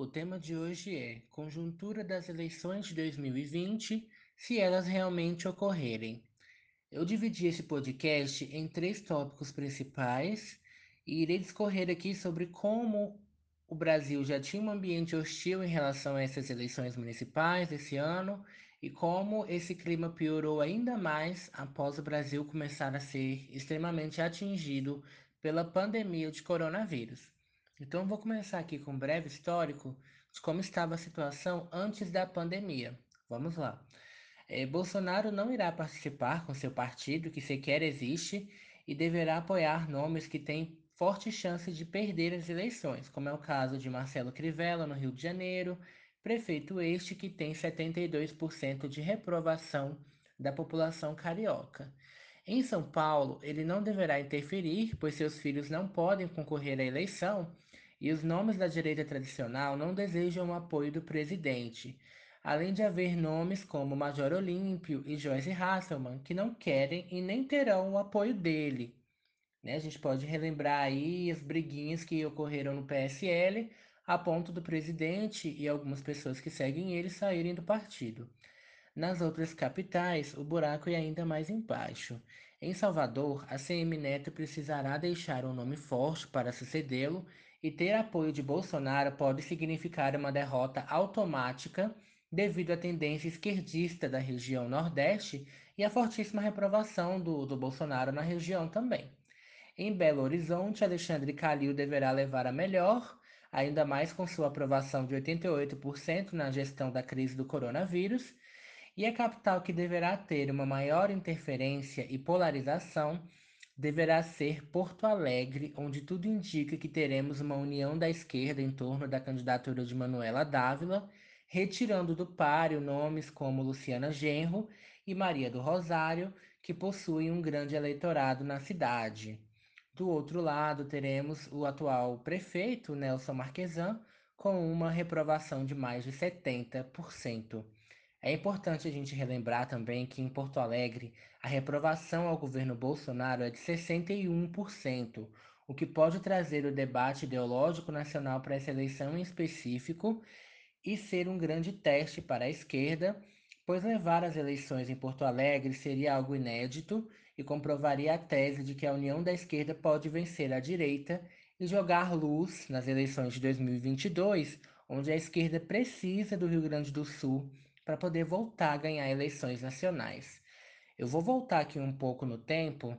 O tema de hoje é Conjuntura das eleições de 2020, se elas realmente ocorrerem. Eu dividi esse podcast em três tópicos principais e irei discorrer aqui sobre como o Brasil já tinha um ambiente hostil em relação a essas eleições municipais esse ano e como esse clima piorou ainda mais após o Brasil começar a ser extremamente atingido pela pandemia de coronavírus. Então, vou começar aqui com um breve histórico de como estava a situação antes da pandemia. Vamos lá. É, Bolsonaro não irá participar com seu partido, que sequer existe, e deverá apoiar nomes que têm forte chance de perder as eleições, como é o caso de Marcelo Crivella, no Rio de Janeiro, prefeito este que tem 72% de reprovação da população carioca. Em São Paulo, ele não deverá interferir, pois seus filhos não podem concorrer à eleição e os nomes da direita tradicional não desejam o apoio do presidente, além de haver nomes como Major Olímpio e Joyce Hasselman que não querem e nem terão o apoio dele. Né? A gente pode relembrar aí as briguinhas que ocorreram no PSL, a ponto do presidente e algumas pessoas que seguem ele saírem do partido. Nas outras capitais, o buraco é ainda mais embaixo. Em Salvador, a CM Neto precisará deixar um nome forte para sucedê-lo e ter apoio de Bolsonaro pode significar uma derrota automática devido à tendência esquerdista da região Nordeste e à fortíssima reprovação do, do Bolsonaro na região também. Em Belo Horizonte, Alexandre Calil deverá levar a melhor, ainda mais com sua aprovação de 88% na gestão da crise do coronavírus, e a capital que deverá ter uma maior interferência e polarização deverá ser Porto Alegre, onde tudo indica que teremos uma união da esquerda em torno da candidatura de Manuela Dávila, retirando do páreo nomes como Luciana Genro e Maria do Rosário, que possuem um grande eleitorado na cidade. Do outro lado, teremos o atual prefeito, Nelson Marquesan, com uma reprovação de mais de 70%. É importante a gente relembrar também que em Porto Alegre a reprovação ao governo Bolsonaro é de 61%, o que pode trazer o debate ideológico nacional para essa eleição em específico e ser um grande teste para a esquerda, pois levar as eleições em Porto Alegre seria algo inédito e comprovaria a tese de que a união da esquerda pode vencer a direita e jogar luz nas eleições de 2022, onde a esquerda precisa do Rio Grande do Sul para poder voltar a ganhar eleições nacionais. Eu vou voltar aqui um pouco no tempo.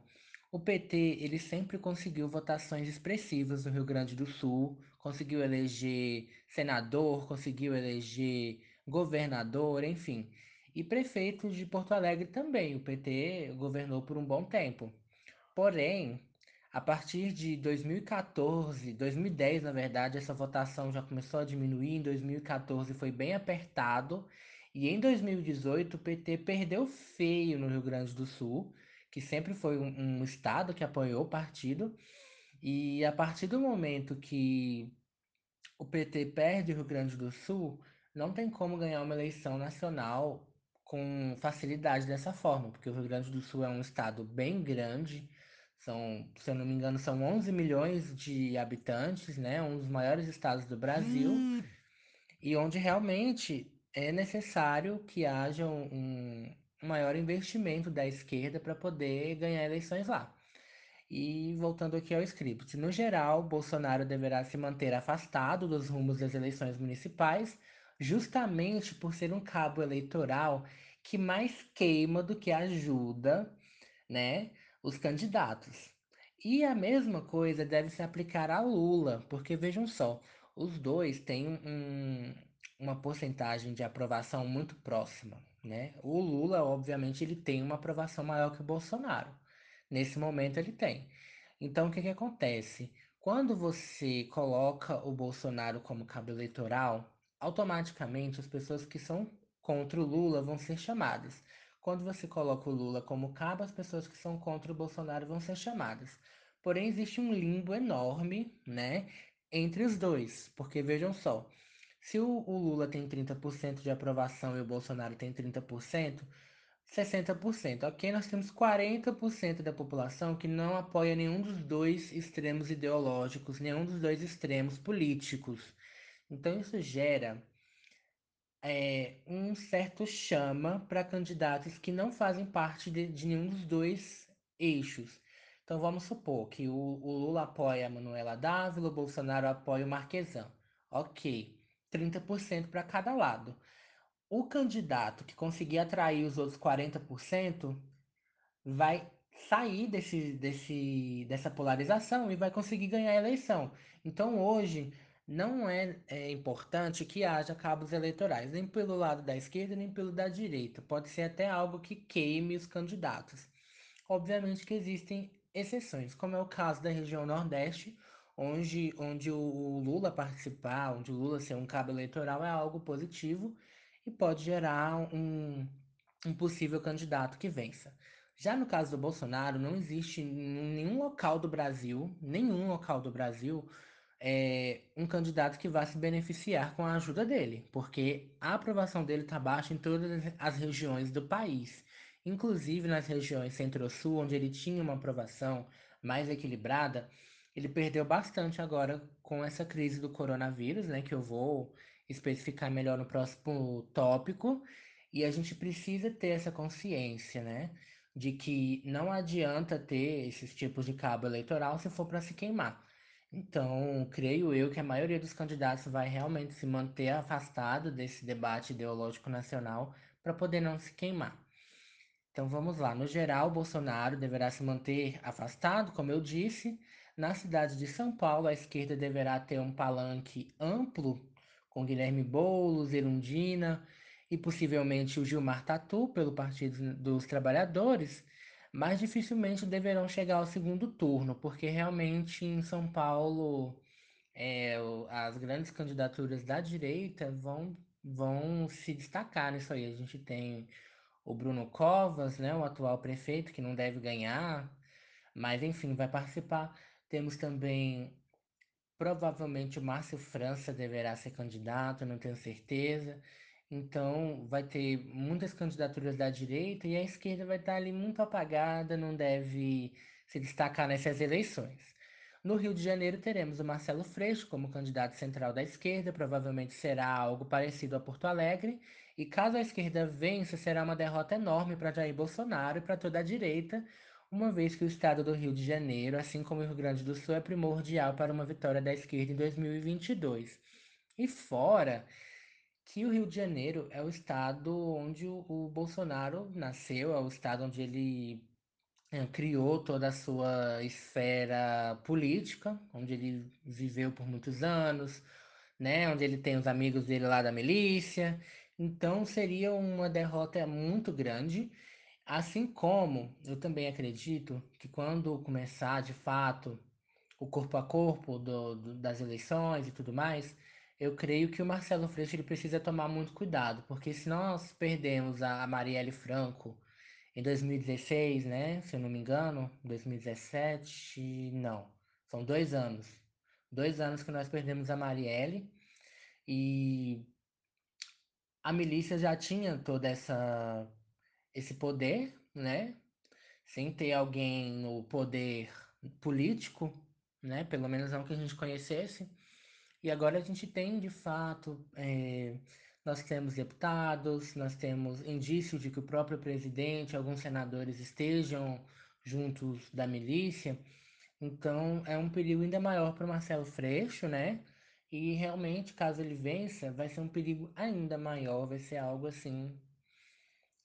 O PT ele sempre conseguiu votações expressivas no Rio Grande do Sul, conseguiu eleger senador, conseguiu eleger governador, enfim. E prefeitos de Porto Alegre também. O PT governou por um bom tempo. Porém, a partir de 2014, 2010, na verdade, essa votação já começou a diminuir. Em 2014 foi bem apertado e em 2018, o PT perdeu feio no Rio Grande do Sul, que sempre foi um, um estado que apoiou o partido. E a partir do momento que o PT perde o Rio Grande do Sul, não tem como ganhar uma eleição nacional com facilidade dessa forma, porque o Rio Grande do Sul é um estado bem grande, são, se eu não me engano, são 11 milhões de habitantes, né? Um dos maiores estados do Brasil, e onde realmente é necessário que haja um, um maior investimento da esquerda para poder ganhar eleições lá. E voltando aqui ao script, no geral, Bolsonaro deverá se manter afastado dos rumos das eleições municipais, justamente por ser um cabo eleitoral que mais queima do que ajuda, né, os candidatos. E a mesma coisa deve se aplicar a Lula, porque vejam só, os dois têm um, uma porcentagem de aprovação muito próxima, né? O Lula, obviamente, ele tem uma aprovação maior que o Bolsonaro. Nesse momento ele tem. Então, o que que acontece? Quando você coloca o Bolsonaro como cabo eleitoral, automaticamente as pessoas que são contra o Lula vão ser chamadas. Quando você coloca o Lula como cabo, as pessoas que são contra o Bolsonaro vão ser chamadas. Porém, existe um limbo enorme, né, entre os dois, porque vejam só, se o, o Lula tem 30% de aprovação e o Bolsonaro tem 30%, 60%. Ok, nós temos 40% da população que não apoia nenhum dos dois extremos ideológicos, nenhum dos dois extremos políticos. Então isso gera é, um certo chama para candidatos que não fazem parte de, de nenhum dos dois eixos. Então vamos supor que o, o Lula apoia a Manuela Dávila, o Bolsonaro apoia o Marquesan. Ok, 30% para cada lado. O candidato que conseguir atrair os outros 40% vai sair desse, desse, dessa polarização e vai conseguir ganhar a eleição. Então hoje não é, é importante que haja cabos eleitorais, nem pelo lado da esquerda, nem pelo da direita. Pode ser até algo que queime os candidatos. Obviamente que existem exceções, como é o caso da região Nordeste, onde, onde o Lula participar, onde o Lula ser um cabo eleitoral é algo positivo e pode gerar um, um possível candidato que vença. Já no caso do Bolsonaro, não existe em nenhum local do Brasil, nenhum local do Brasil, é, um candidato que vá se beneficiar com a ajuda dele, porque a aprovação dele está baixa em todas as regiões do país, inclusive nas regiões centro-sul, onde ele tinha uma aprovação mais equilibrada, ele perdeu bastante agora com essa crise do coronavírus, né, que eu vou especificar melhor no próximo tópico, e a gente precisa ter essa consciência, né, de que não adianta ter esses tipos de cabo eleitoral se for para se queimar. Então, creio eu que a maioria dos candidatos vai realmente se manter afastado desse debate ideológico nacional para poder não se queimar. Então vamos lá. No geral, Bolsonaro deverá se manter afastado, como eu disse. Na cidade de São Paulo, a esquerda deverá ter um palanque amplo, com Guilherme Boulos, Erundina e possivelmente o Gilmar Tatu, pelo Partido dos Trabalhadores, mas dificilmente deverão chegar ao segundo turno, porque realmente em São Paulo é, as grandes candidaturas da direita vão, vão se destacar nisso aí. A gente tem o Bruno Covas, né, o atual prefeito, que não deve ganhar, mas enfim, vai participar. Temos também, provavelmente, o Márcio França deverá ser candidato, não tenho certeza. Então, vai ter muitas candidaturas da direita e a esquerda vai estar ali muito apagada, não deve se destacar nessas eleições. No Rio de Janeiro, teremos o Marcelo Freixo como candidato central da esquerda, provavelmente será algo parecido a Porto Alegre, e caso a esquerda vença, será uma derrota enorme para Jair Bolsonaro e para toda a direita, uma vez que o estado do Rio de Janeiro, assim como o Rio Grande do Sul, é primordial para uma vitória da esquerda em 2022. E fora que o Rio de Janeiro é o estado onde o, o Bolsonaro nasceu, é o estado onde ele é, criou toda a sua esfera política, onde ele viveu por muitos anos, né? Onde ele tem os amigos dele lá da milícia. Então seria uma derrota muito grande. Assim como eu também acredito que quando começar de fato o corpo a corpo do, do- das eleições e tudo mais, eu creio que o Marcelo Freixo ele precisa tomar muito cuidado, porque se nós perdemos a Marielle Franco em 2016, né? Se eu não me engano, 2017, não. São dois anos. Dois anos que nós perdemos a Marielle e a milícia já tinha toda essa esse poder, né? Sem ter alguém no poder político, né? Pelo menos não que a gente conhecesse. E agora a gente tem, de fato, é, nós temos deputados, nós temos indícios de que o próprio presidente, alguns senadores estejam juntos da milícia. Então é um perigo ainda maior para o Marcelo Freixo, né? E realmente, caso ele vença, vai ser um perigo ainda maior, vai ser algo assim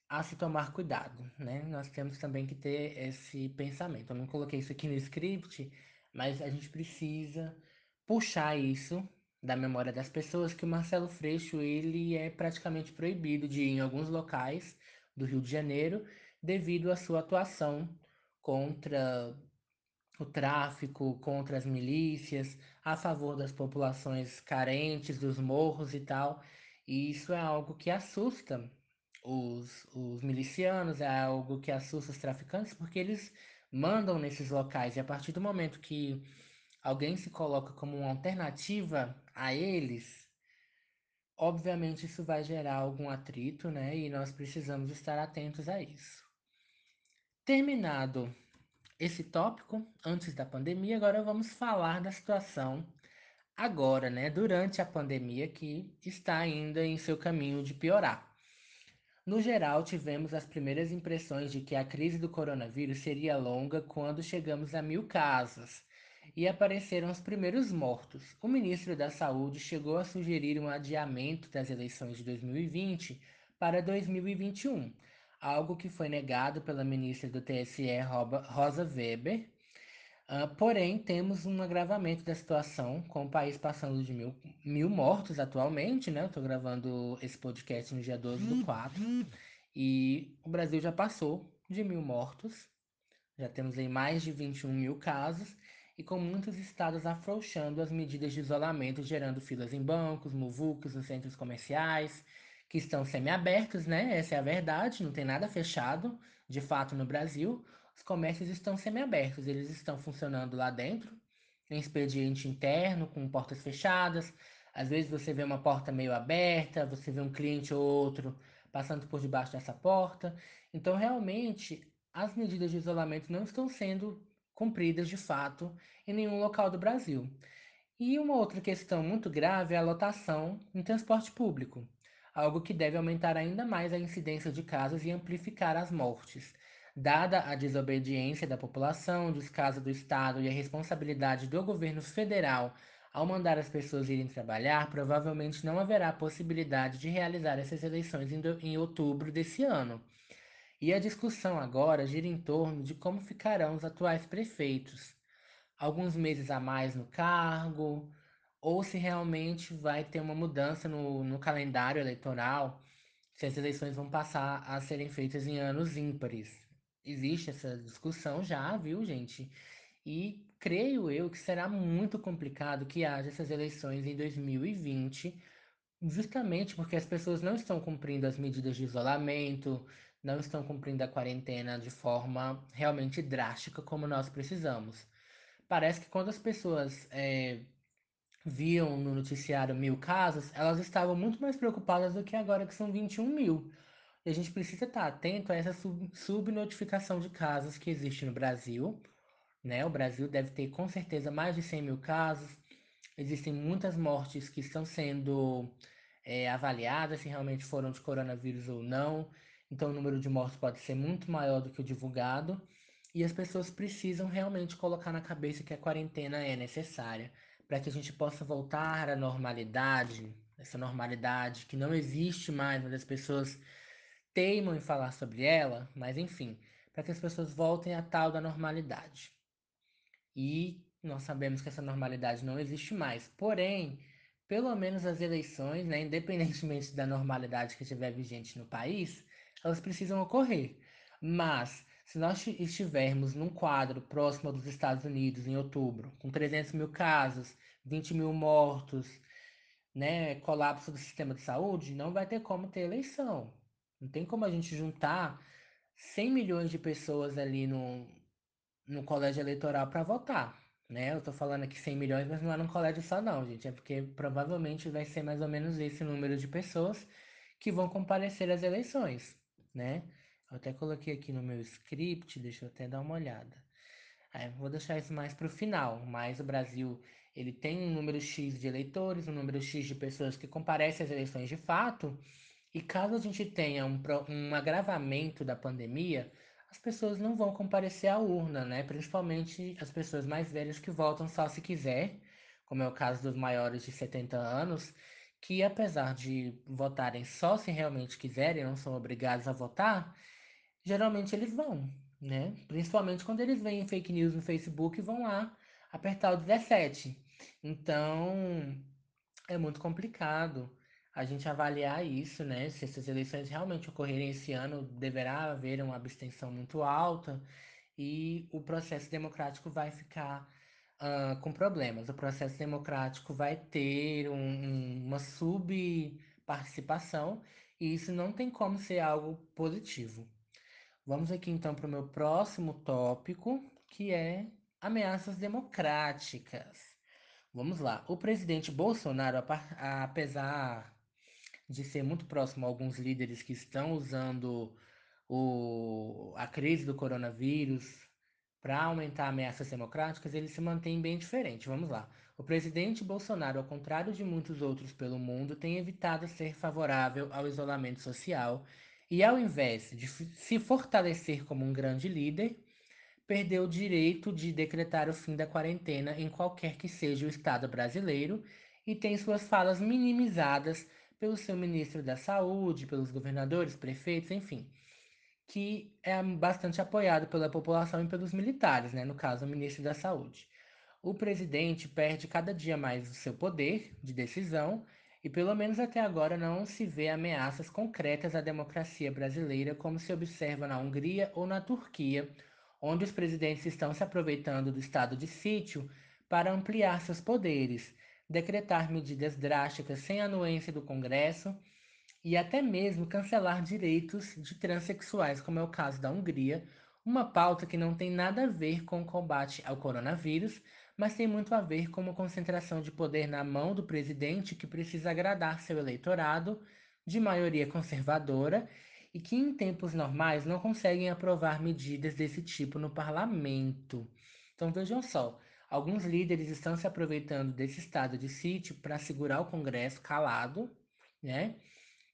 a se tomar cuidado, né? Nós temos também que ter esse pensamento. Eu não coloquei isso aqui no script, mas a gente precisa puxar isso da memória das pessoas que o Marcelo Freixo, ele é praticamente proibido de ir em alguns locais do Rio de Janeiro devido à sua atuação contra o tráfico, contra as milícias, a favor das populações carentes, dos morros e tal. E isso é algo que assusta os, os milicianos, é algo que assusta os traficantes, porque eles mandam nesses locais. E a partir do momento que alguém se coloca como uma alternativa a eles, obviamente isso vai gerar algum atrito, né? E nós precisamos estar atentos a isso. Terminado esse tópico, antes da pandemia, agora vamos falar da situação agora, né, durante a pandemia que está ainda em seu caminho de piorar. No geral, tivemos as primeiras impressões de que a crise do coronavírus seria longa quando chegamos a mil casos e apareceram os primeiros mortos. O ministro da Saúde chegou a sugerir um adiamento das eleições de 2020 para 2021, algo que foi negado pela ministra do TSE, Rosa Weber. Uh, porém, temos um agravamento da situação, com o país passando de mil, mil mortos atualmente, né? Eu tô gravando esse podcast no dia 12 do 4. E o Brasil já passou de mil mortos. Já temos aí mais de 21 mil casos. E com muitos estados afrouxando as medidas de isolamento, gerando filas em bancos, muvucos, nos centros comerciais, que estão semiabertos, né? Essa é a verdade, não tem nada fechado, de fato, no Brasil. Os comércios estão semiabertos, eles estão funcionando lá dentro, em expediente interno, com portas fechadas. Às vezes você vê uma porta meio aberta, você vê um cliente ou outro passando por debaixo dessa porta. Então, realmente, as medidas de isolamento não estão sendo cumpridas de fato em nenhum local do Brasil. E uma outra questão muito grave é a lotação em transporte público, algo que deve aumentar ainda mais a incidência de casos e amplificar as mortes. Dada a desobediência da população, o descaso do Estado e a responsabilidade do governo federal ao mandar as pessoas irem trabalhar, provavelmente não haverá possibilidade de realizar essas eleições em, em outubro desse ano. E a discussão agora gira em torno de como ficarão os atuais prefeitos. Alguns meses a mais no cargo, ou se realmente vai ter uma mudança no, no calendário eleitoral, se as eleições vão passar a serem feitas em anos ímpares existe essa discussão já, viu, gente? E creio eu que será muito complicado que haja essas eleições em 2020, justamente porque as pessoas não estão cumprindo as medidas de isolamento, não estão cumprindo a quarentena de forma realmente drástica como nós precisamos. Parece que quando as pessoas é, viam no noticiário mil casos, elas estavam muito mais preocupadas do que agora que são 21 mil. E a gente precisa estar atento a essa sub subnotificação de casos que existe no Brasil. Né? O Brasil deve ter com certeza mais de 100 mil casos. Existem muitas mortes que estão sendo é, avaliadas se realmente foram de coronavírus ou não. Então o número de mortes pode ser muito maior do que o divulgado. E as pessoas precisam realmente colocar na cabeça que a quarentena é necessária para que a gente possa voltar à normalidade, essa normalidade que não existe mais, mas as pessoas teimam em falar sobre ela, mas enfim, para que as pessoas voltem à tal da normalidade. E nós sabemos que essa normalidade não existe mais. Porém, pelo menos as eleições, né, independentemente da normalidade que estiver vigente no país, elas precisam ocorrer. Mas, se nós estivermos num quadro próximo dos Estados Unidos em outubro, com 300 mil casos, 20 mil mortos, né, colapso do sistema de saúde, não vai ter como ter eleição. Não tem como a gente juntar 100 milhões de pessoas ali no, no colégio eleitoral para votar. Né? Eu tô falando aqui 100 milhões, mas não é num colégio só não, gente. É porque provavelmente vai ser mais ou menos esse número de pessoas que vão comparecer às eleições, né? Eu até coloquei aqui no meu script, deixa eu até dar uma olhada. É, vou deixar isso mais para o final, mas o Brasil ele tem um número X de eleitores, um número X de pessoas que comparecem às eleições de fato, e caso a gente tenha um, um agravamento da pandemia, as pessoas não vão comparecer à urna, né? Principalmente as pessoas mais velhas que votam só se quiser, como é o caso dos maiores de 70 anos, que apesar de votarem só se realmente quiserem, não são obrigados a votar, geralmente eles vão, né? Principalmente quando eles veem fake news no Facebook e vão lá apertar o 17. Então, é muito complicado a gente avaliar isso, né? Se essas eleições realmente ocorrerem esse ano, deverá haver uma abstenção muito alta e o processo democrático vai ficar uh, com problemas. O processo democrático vai ter um, um, uma subparticipação e isso não tem como ser algo positivo. Vamos aqui então para o meu próximo tópico, que é ameaças democráticas. Vamos lá. O presidente Bolsonaro, apesar de ser muito próximo a alguns líderes que estão usando o, a crise do coronavírus para aumentar ameaças democráticas, ele se mantém bem diferente. Vamos lá. O presidente Bolsonaro, ao contrário de muitos outros pelo mundo, tem evitado ser favorável ao isolamento social e, ao invés de se fortalecer como um grande líder, perdeu o direito de decretar o fim da quarentena em qualquer que seja o estado brasileiro e tem suas falas minimizadas pelo seu ministro da Saúde, pelos governadores, prefeitos, enfim, que é bastante apoiado pela população e pelos militares, né? No caso, o ministro da Saúde. O presidente perde cada dia mais o seu poder de decisão e, pelo menos até agora, não se vê ameaças concretas à democracia brasileira, como se observa na Hungria ou na Turquia, onde os presidentes estão se aproveitando do estado de sítio para ampliar seus poderes, decretar medidas drásticas sem anuência do Congresso e até mesmo cancelar direitos de transexuais, como é o caso da Hungria, uma pauta que não tem nada a ver com o combate ao coronavírus, mas tem muito a ver com uma concentração de poder na mão do presidente que precisa agradar seu eleitorado, de maioria conservadora, e que em tempos normais não conseguem aprovar medidas desse tipo no parlamento. Então vejam só, alguns líderes estão se aproveitando desse estado de sítio para segurar o Congresso calado, né?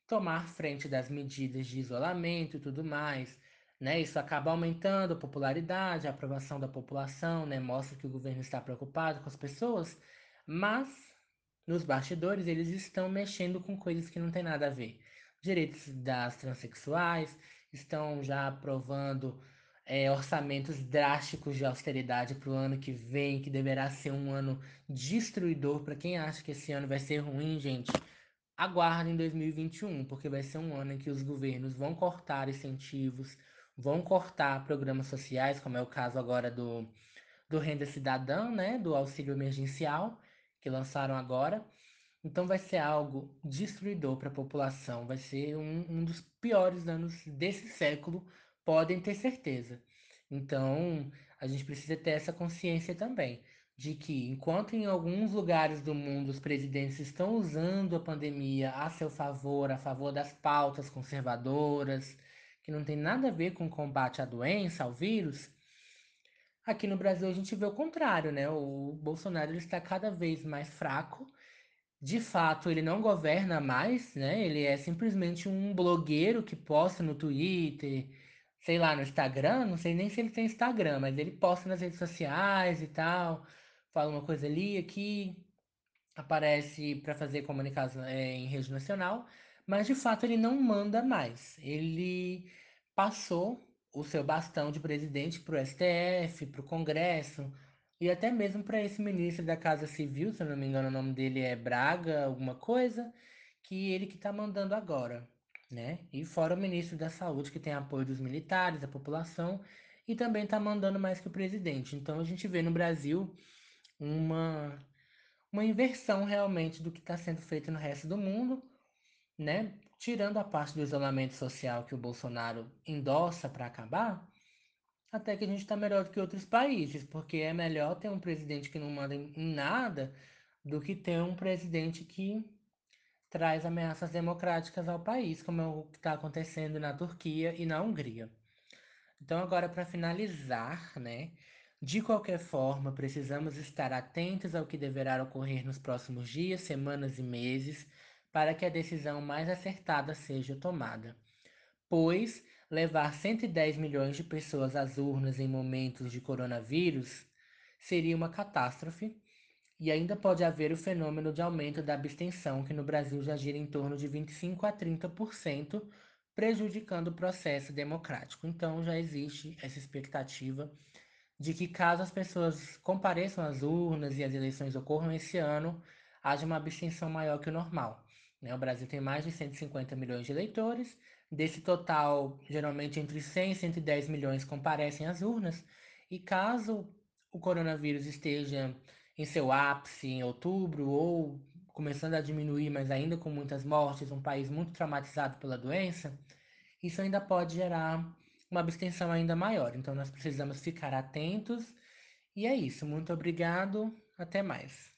Tomar frente das medidas de isolamento e tudo mais, né? Isso acaba aumentando a popularidade, a aprovação da população, né? Mostra que o governo está preocupado com as pessoas, mas nos bastidores eles estão mexendo com coisas que não tem nada a ver direitos das transexuais, estão já aprovando é, orçamentos drásticos de austeridade para o ano que vem, que deverá ser um ano destruidor. Para quem acha que esse ano vai ser ruim, gente, aguardem 2021, porque vai ser um ano em que os governos vão cortar incentivos, vão cortar programas sociais, como é o caso agora do, do Renda Cidadã, né, do auxílio emergencial, que lançaram agora. Então vai ser algo destruidor para a população, vai ser um, um dos piores anos desse século, podem ter certeza. Então a gente precisa ter essa consciência também, de que enquanto em alguns lugares do mundo os presidentes estão usando a pandemia a seu favor, a favor das pautas conservadoras, que não tem nada a ver com combate à doença, ao vírus, aqui no Brasil a gente vê o contrário, né? O Bolsonaro ele está cada vez mais fraco de fato, ele não governa mais, né? Ele é simplesmente um blogueiro que posta no Twitter, sei lá, no Instagram, não sei nem se ele tem Instagram, mas ele posta nas redes sociais e tal, fala uma coisa ali, aqui, aparece para fazer comunicação é, em rede nacional, mas de fato ele não manda mais. Ele passou o seu bastão de presidente para o STF, para o Congresso, e até mesmo para esse ministro da Casa Civil, se eu não me engano o nome dele é Braga, alguma coisa, que ele que está mandando agora, né? E fora o ministro da Saúde, que tem apoio dos militares, da população, e também está mandando mais que o presidente. Então a gente vê no Brasil uma, uma inversão realmente do que está sendo feito no resto do mundo, né? Tirando a parte do isolamento social que o Bolsonaro endossa para acabar, até que a gente está melhor do que outros países, porque é melhor ter um presidente que não manda em nada do que ter um presidente que traz ameaças democráticas ao país, como é o que está acontecendo na Turquia e na Hungria. Então, agora, para finalizar, né? De qualquer forma, precisamos estar atentos ao que deverá ocorrer nos próximos dias, semanas e meses, para que a decisão mais acertada seja tomada. Pois levar 110 milhões de pessoas às urnas em momentos de coronavírus seria uma catástrofe, e ainda pode haver o fenômeno de aumento da abstenção, que no Brasil já gira em torno de 25 a 30%, prejudicando o processo democrático. Então já existe essa expectativa de que caso as pessoas compareçam às urnas e as eleições ocorram esse ano, haja uma abstenção maior que o normal. Né? O Brasil tem mais de 150 milhões de eleitores, Desse total, geralmente entre 100 e 110 milhões comparecem às urnas, e caso o coronavírus esteja em seu ápice em outubro ou começando a diminuir, mas ainda com muitas mortes, um país muito traumatizado pela doença, isso ainda pode gerar uma abstenção ainda maior. Então nós precisamos ficar atentos. E é isso. Muito obrigado. Até mais.